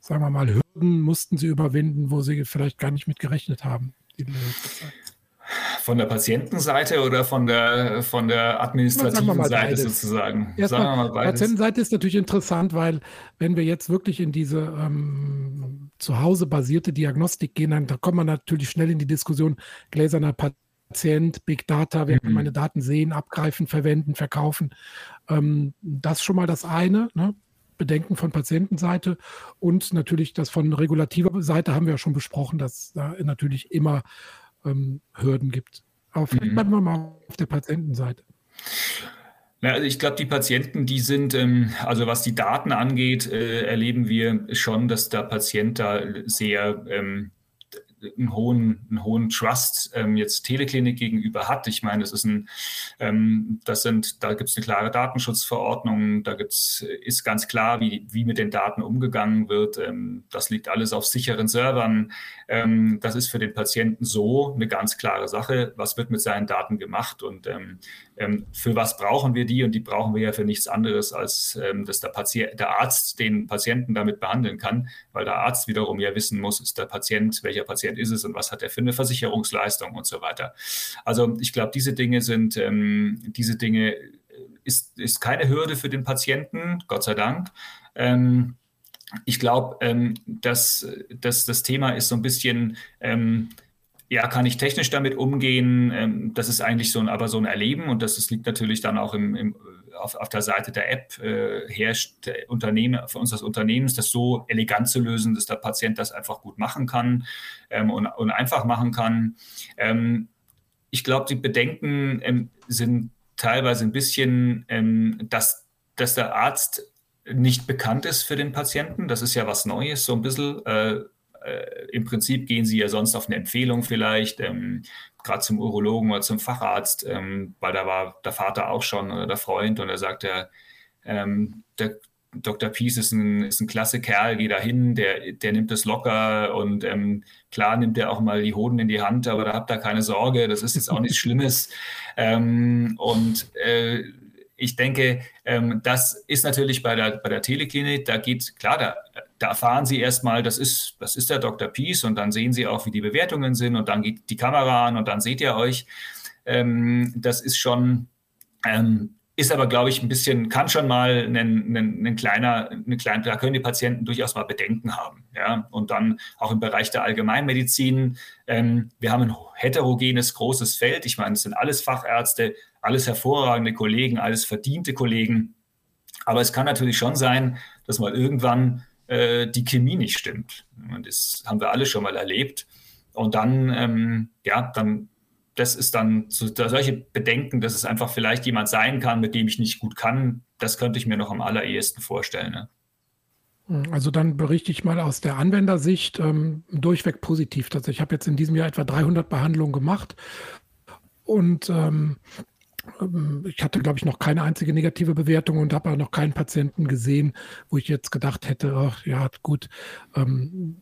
sagen wir mal, Hürden mussten Sie überwinden, wo Sie vielleicht gar nicht mit gerechnet haben? Von der Patientenseite oder von der, von der administrativen Seite beides. sozusagen? Erstmal, Patientenseite ist natürlich interessant, weil wenn wir jetzt wirklich in diese ähm, zu Hause basierte Diagnostik gehen, dann da kommt man natürlich schnell in die Diskussion gläserner Patient, Big Data, wer mhm. kann meine Daten sehen, abgreifen, verwenden, verkaufen. Ähm, das ist schon mal das eine. Ne? Bedenken von Patientenseite und natürlich das von regulativer Seite haben wir ja schon besprochen, dass da natürlich immer ähm, Hürden gibt. Aber vielleicht mhm. bleiben wir mal auf der Patientenseite. Ja, also ich glaube, die Patienten, die sind, ähm, also was die Daten angeht, äh, erleben wir schon, dass der Patient da sehr ähm, einen hohen, einen hohen Trust ähm, jetzt Teleklinik gegenüber hat. Ich meine, das ist ein, ähm, das sind, da gibt es eine klare Datenschutzverordnung, da gibt's, ist ganz klar, wie, wie mit den Daten umgegangen wird. Ähm, das liegt alles auf sicheren Servern. Ähm, das ist für den Patienten so eine ganz klare Sache. Was wird mit seinen Daten gemacht und ähm, ähm, für was brauchen wir die? Und die brauchen wir ja für nichts anderes, als dass der, der Arzt den Patienten damit behandeln kann, weil der Arzt wiederum ja wissen muss, ist der Patient, welcher Patient Patient ist es und was hat er für eine Versicherungsleistung und so weiter. Also ich glaube, diese Dinge sind, ähm, diese Dinge äh, ist, ist keine Hürde für den Patienten, Gott sei Dank. Ähm, ich glaube, ähm, dass, dass das Thema ist so ein bisschen, ähm, ja, kann ich technisch damit umgehen? Ähm, das ist eigentlich so ein, aber so ein Erleben und das, das liegt natürlich dann auch im, im auf, auf der Seite der App äh, herrscht Unternehmen, für uns als Unternehmens, das so elegant zu lösen, dass der Patient das einfach gut machen kann ähm, und, und, einfach machen kann. Ähm, ich glaube, die Bedenken ähm, sind teilweise ein bisschen, ähm, dass, dass der Arzt nicht bekannt ist für den Patienten. Das ist ja was Neues, so ein bisschen. Äh, äh, im Prinzip gehen sie ja sonst auf eine Empfehlung vielleicht, ähm, gerade zum Urologen oder zum Facharzt, ähm, weil da war der Vater auch schon oder der Freund und er sagt, der, ähm, der Dr. Peace ist ein, ist ein klasse Kerl, geh da hin, der, der nimmt es locker und ähm, klar nimmt er auch mal die Hoden in die Hand, aber da habt ihr keine Sorge, das ist jetzt auch nichts Schlimmes. Ähm, und äh, ich denke, ähm, das ist natürlich bei der, bei der Teleklinik, da geht, klar, da, da erfahren Sie erstmal, das ist, das ist der Dr. Peace und dann sehen Sie auch, wie die Bewertungen sind und dann geht die Kamera an und dann seht ihr euch. Ähm, das ist schon, ähm, ist aber, glaube ich, ein bisschen, kann schon mal ein, ein, ein kleiner, eine kleine, da können die Patienten durchaus mal Bedenken haben. Ja? Und dann auch im Bereich der Allgemeinmedizin. Ähm, wir haben ein heterogenes, großes Feld. Ich meine, es sind alles Fachärzte, alles hervorragende Kollegen, alles verdiente Kollegen. Aber es kann natürlich schon sein, dass mal irgendwann äh, die Chemie nicht stimmt. Und das haben wir alle schon mal erlebt. Und dann, ähm, ja, dann das ist dann so, solche Bedenken, dass es einfach vielleicht jemand sein kann, mit dem ich nicht gut kann, das könnte ich mir noch am allerersten vorstellen. Ne? Also dann berichte ich mal aus der Anwendersicht ähm, durchweg positiv. Also ich habe jetzt in diesem Jahr etwa 300 Behandlungen gemacht und ähm, ich hatte, glaube ich, noch keine einzige negative Bewertung und habe auch noch keinen Patienten gesehen, wo ich jetzt gedacht hätte, ach ja, gut, ähm,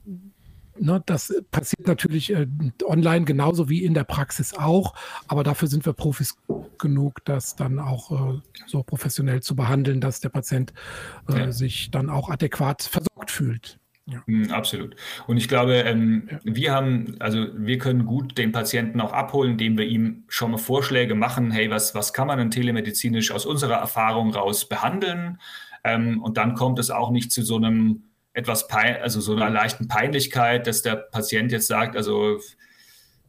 Ne, das passiert natürlich äh, online genauso wie in der Praxis auch, aber dafür sind wir Profis genug, das dann auch äh, so professionell zu behandeln, dass der Patient äh, ja. sich dann auch adäquat versorgt fühlt. Ja. Mm, absolut. Und ich glaube, ähm, ja. wir haben, also wir können gut den Patienten auch abholen, indem wir ihm schon mal Vorschläge machen, hey, was, was kann man denn telemedizinisch aus unserer Erfahrung raus behandeln? Ähm, und dann kommt es auch nicht zu so einem etwas, pein also so einer leichten Peinlichkeit, dass der Patient jetzt sagt, also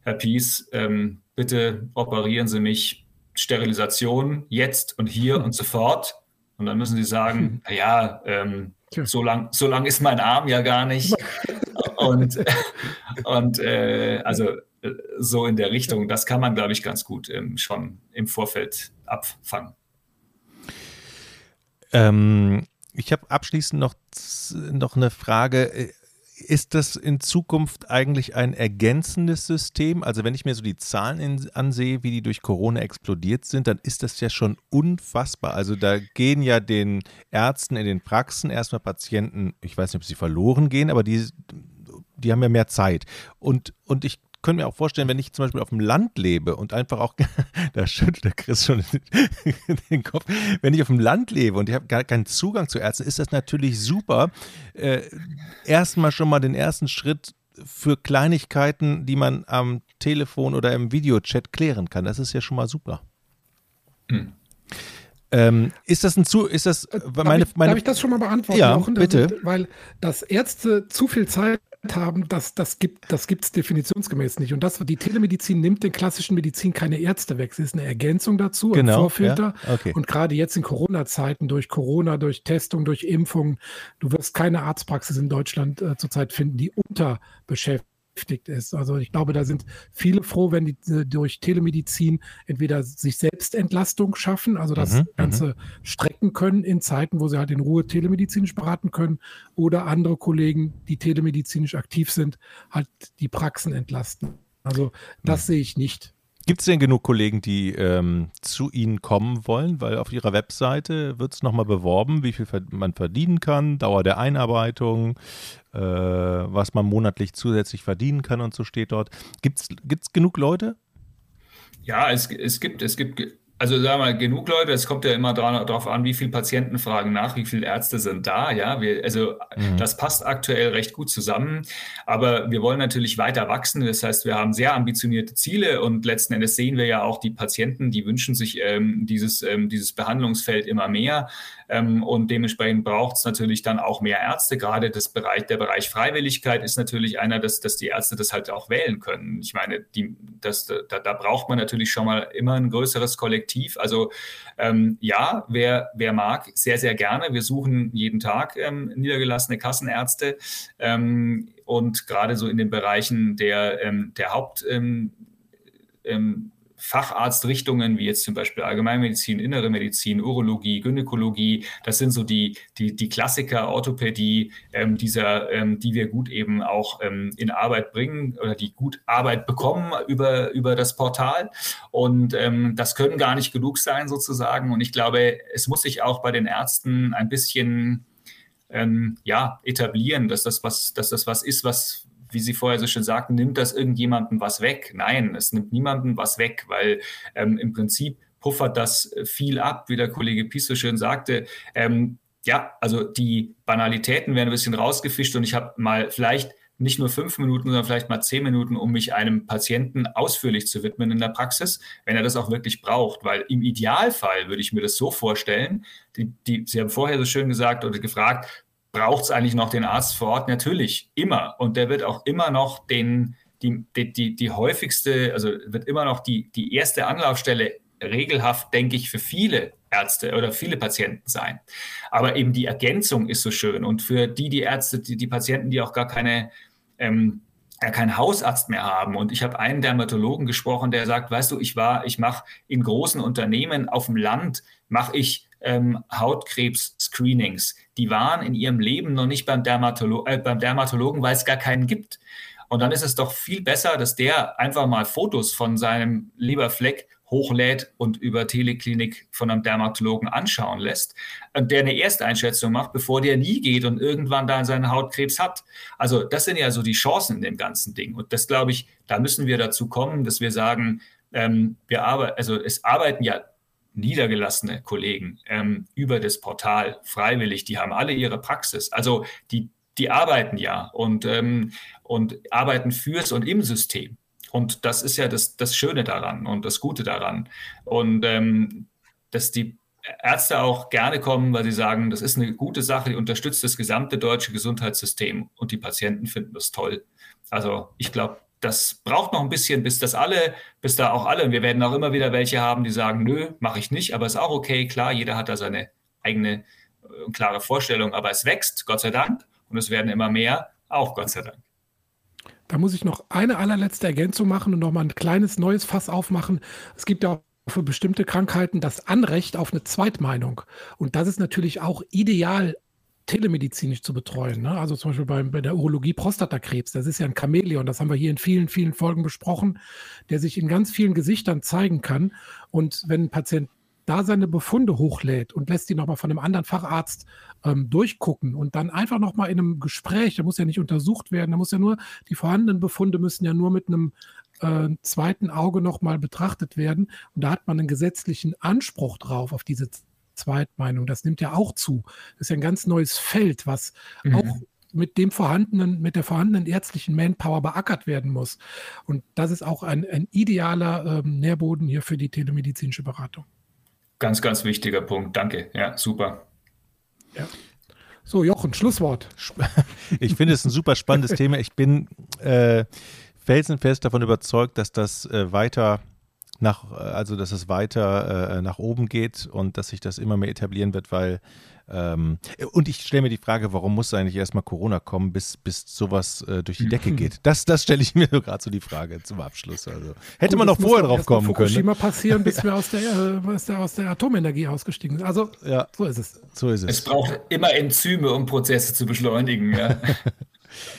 Herr Pies, ähm, bitte operieren Sie mich Sterilisation jetzt und hier hm. und sofort. Und dann müssen Sie sagen, hm. naja, ähm, so lang, so lang ist mein Arm ja gar nicht. und und äh, also äh, so in der Richtung, das kann man, glaube ich, ganz gut ähm, schon im Vorfeld abfangen. Ähm, ich habe abschließend noch, noch eine Frage. Ist das in Zukunft eigentlich ein ergänzendes System? Also wenn ich mir so die Zahlen in, ansehe, wie die durch Corona explodiert sind, dann ist das ja schon unfassbar. Also da gehen ja den Ärzten in den Praxen erstmal Patienten, ich weiß nicht, ob sie verloren gehen, aber die, die haben ja mehr Zeit. Und, und ich könnte mir auch vorstellen, wenn ich zum Beispiel auf dem Land lebe und einfach auch, da schüttelt der Chris schon den Kopf, wenn ich auf dem Land lebe und ich habe gar keinen Zugang zu Ärzten, ist das natürlich super. Äh, erstmal schon mal den ersten Schritt für Kleinigkeiten, die man am Telefon oder im Videochat klären kann. Das ist ja schon mal super. Hm. Ähm, ist das ein zu, ist das äh, meine, darf ich, meine, darf ich das schon mal beantworten? Ja, bitte. Weil das Ärzte zu viel Zeit haben, das, das gibt es das definitionsgemäß nicht. Und das, die Telemedizin nimmt den klassischen Medizin keine Ärzte weg. Sie ist eine Ergänzung dazu, genau, ein Vorfilter. Ja, okay. Und gerade jetzt in Corona-Zeiten, durch Corona, durch Testung, durch Impfung, du wirst keine Arztpraxis in Deutschland äh, zurzeit finden, die unterbeschäftigt beschäftigt ist. Also ich glaube, da sind viele froh, wenn die äh, durch Telemedizin entweder sich selbst Entlastung schaffen, also das mhm, mhm, Ganze strecken können in Zeiten, wo sie halt in Ruhe telemedizinisch beraten können, oder andere Kollegen, die telemedizinisch aktiv sind, halt die Praxen entlasten. Also das mhm. sehe ich nicht. Gibt es denn genug Kollegen, die ähm, zu Ihnen kommen wollen? Weil auf Ihrer Webseite wird es nochmal beworben, wie viel man verdienen kann, Dauer der Einarbeitung, äh, was man monatlich zusätzlich verdienen kann und so steht dort. Gibt es genug Leute? Ja, es, es gibt, es gibt also sagen wir mal, genug Leute, es kommt ja immer darauf an, wie viele Patienten fragen nach, wie viele Ärzte sind da. Ja, wir, also mhm. das passt aktuell recht gut zusammen. Aber wir wollen natürlich weiter wachsen. Das heißt, wir haben sehr ambitionierte Ziele und letzten Endes sehen wir ja auch die Patienten, die wünschen sich ähm, dieses, ähm, dieses Behandlungsfeld immer mehr. Ähm, und dementsprechend braucht es natürlich dann auch mehr Ärzte. Gerade das Bereich, der Bereich Freiwilligkeit ist natürlich einer, dass, dass die Ärzte das halt auch wählen können. Ich meine, die, das, da, da braucht man natürlich schon mal immer ein größeres Kollektiv. Also ähm, ja, wer, wer mag, sehr, sehr gerne. Wir suchen jeden Tag ähm, niedergelassene Kassenärzte. Ähm, und gerade so in den Bereichen der, ähm, der Haupt ähm, Facharztrichtungen wie jetzt zum Beispiel Allgemeinmedizin, Innere Medizin, Urologie, Gynäkologie. Das sind so die, die, die Klassiker Orthopädie, ähm, dieser, ähm, die wir gut eben auch ähm, in Arbeit bringen oder die gut Arbeit bekommen über, über das Portal. Und ähm, das können gar nicht genug sein sozusagen. Und ich glaube, es muss sich auch bei den Ärzten ein bisschen ähm, ja, etablieren, dass das was, dass das was ist, was, wie Sie vorher so schön sagten, nimmt das irgendjemandem was weg? Nein, es nimmt niemandem was weg, weil ähm, im Prinzip puffert das viel ab, wie der Kollege Pies so schön sagte. Ähm, ja, also die Banalitäten werden ein bisschen rausgefischt und ich habe mal vielleicht nicht nur fünf Minuten, sondern vielleicht mal zehn Minuten, um mich einem Patienten ausführlich zu widmen in der Praxis, wenn er das auch wirklich braucht. Weil im Idealfall würde ich mir das so vorstellen, die, die, Sie haben vorher so schön gesagt oder gefragt, braucht es eigentlich noch den Arzt vor Ort? Natürlich, immer. Und der wird auch immer noch den, die, die, die, die häufigste, also wird immer noch die, die erste Anlaufstelle regelhaft, denke ich, für viele Ärzte oder viele Patienten sein. Aber eben die Ergänzung ist so schön. Und für die, die Ärzte, die, die Patienten, die auch gar keine ähm, ja, keinen Hausarzt mehr haben. Und ich habe einen Dermatologen gesprochen, der sagt, weißt du, ich war, ich mache in großen Unternehmen auf dem Land, mache ich ähm, Hautkrebs-Screenings. Die waren in ihrem Leben noch nicht beim, Dermatolo äh, beim Dermatologen, weil es gar keinen gibt. Und dann ist es doch viel besser, dass der einfach mal Fotos von seinem Leberfleck hochlädt und über Teleklinik von einem Dermatologen anschauen lässt und der eine Ersteinschätzung macht, bevor der nie geht und irgendwann da seinen Hautkrebs hat. Also das sind ja so die Chancen in dem ganzen Ding. Und das glaube ich, da müssen wir dazu kommen, dass wir sagen, ähm, wir arbeiten, also es arbeiten ja niedergelassene Kollegen ähm, über das Portal freiwillig, die haben alle ihre Praxis. Also die, die arbeiten ja und, ähm, und arbeiten fürs und im System. Und das ist ja das, das Schöne daran und das Gute daran. Und ähm, dass die Ärzte auch gerne kommen, weil sie sagen, das ist eine gute Sache, die unterstützt das gesamte deutsche Gesundheitssystem und die Patienten finden das toll. Also ich glaube, das braucht noch ein bisschen, bis das alle, bis da auch alle, und wir werden auch immer wieder welche haben, die sagen, nö, mache ich nicht, aber ist auch okay, klar, jeder hat da seine eigene äh, klare Vorstellung, aber es wächst, Gott sei Dank, und es werden immer mehr, auch Gott sei Dank. Da muss ich noch eine allerletzte Ergänzung machen und nochmal ein kleines neues Fass aufmachen. Es gibt ja auch für bestimmte Krankheiten das Anrecht auf eine Zweitmeinung. Und das ist natürlich auch ideal telemedizinisch zu betreuen. Ne? Also zum Beispiel bei, bei der Urologie Prostatakrebs, das ist ja ein Chamäleon, das haben wir hier in vielen, vielen Folgen besprochen, der sich in ganz vielen Gesichtern zeigen kann. Und wenn ein Patient da seine Befunde hochlädt und lässt die nochmal von einem anderen Facharzt ähm, durchgucken und dann einfach nochmal in einem Gespräch, da muss ja nicht untersucht werden, da muss ja nur, die vorhandenen Befunde müssen ja nur mit einem äh, zweiten Auge nochmal betrachtet werden. Und da hat man einen gesetzlichen Anspruch drauf auf diese Zweitmeinung. Das nimmt ja auch zu. Das ist ja ein ganz neues Feld, was mhm. auch mit dem vorhandenen, mit der vorhandenen ärztlichen Manpower beackert werden muss. Und das ist auch ein, ein idealer ähm, Nährboden hier für die telemedizinische Beratung. Ganz, ganz wichtiger Punkt. Danke. Ja, super. Ja. So, Jochen, Schlusswort. Ich finde es ein super spannendes Thema. Ich bin äh, felsenfest davon überzeugt, dass das äh, weiter nach, also dass es weiter äh, nach oben geht und dass sich das immer mehr etablieren wird, weil ähm, und ich stelle mir die Frage, warum muss eigentlich erstmal Corona kommen, bis, bis sowas äh, durch die Decke geht? Das, das stelle ich mir gerade so die Frage zum Abschluss. Also hätte Gut, man noch vorher drauf kommen können. Fukushima passieren, bis wir aus der, äh, aus der Atomenergie ausgestiegen sind. Also ja, so ist es. So ist es. Es braucht immer Enzyme, um Prozesse zu beschleunigen. Ja.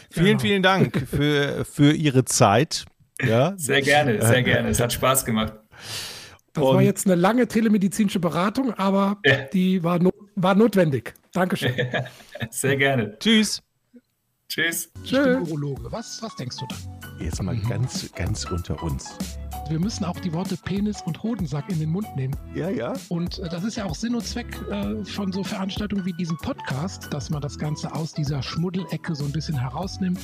vielen, genau. vielen Dank für, für Ihre Zeit. Ja. Sehr gerne, sehr gerne. Es hat Spaß gemacht. Das Und war jetzt eine lange telemedizinische Beratung, aber ja. die war, no war notwendig. Dankeschön. sehr gerne. Tschüss. Tschüss. Tschüss. Urologe. Was, was denkst du da? Jetzt mal mhm. ganz, ganz unter uns. Wir müssen auch die Worte Penis und Hodensack in den Mund nehmen. Ja, ja. Und äh, das ist ja auch Sinn und Zweck äh, von so Veranstaltungen wie diesem Podcast, dass man das Ganze aus dieser Schmuddelecke so ein bisschen herausnimmt.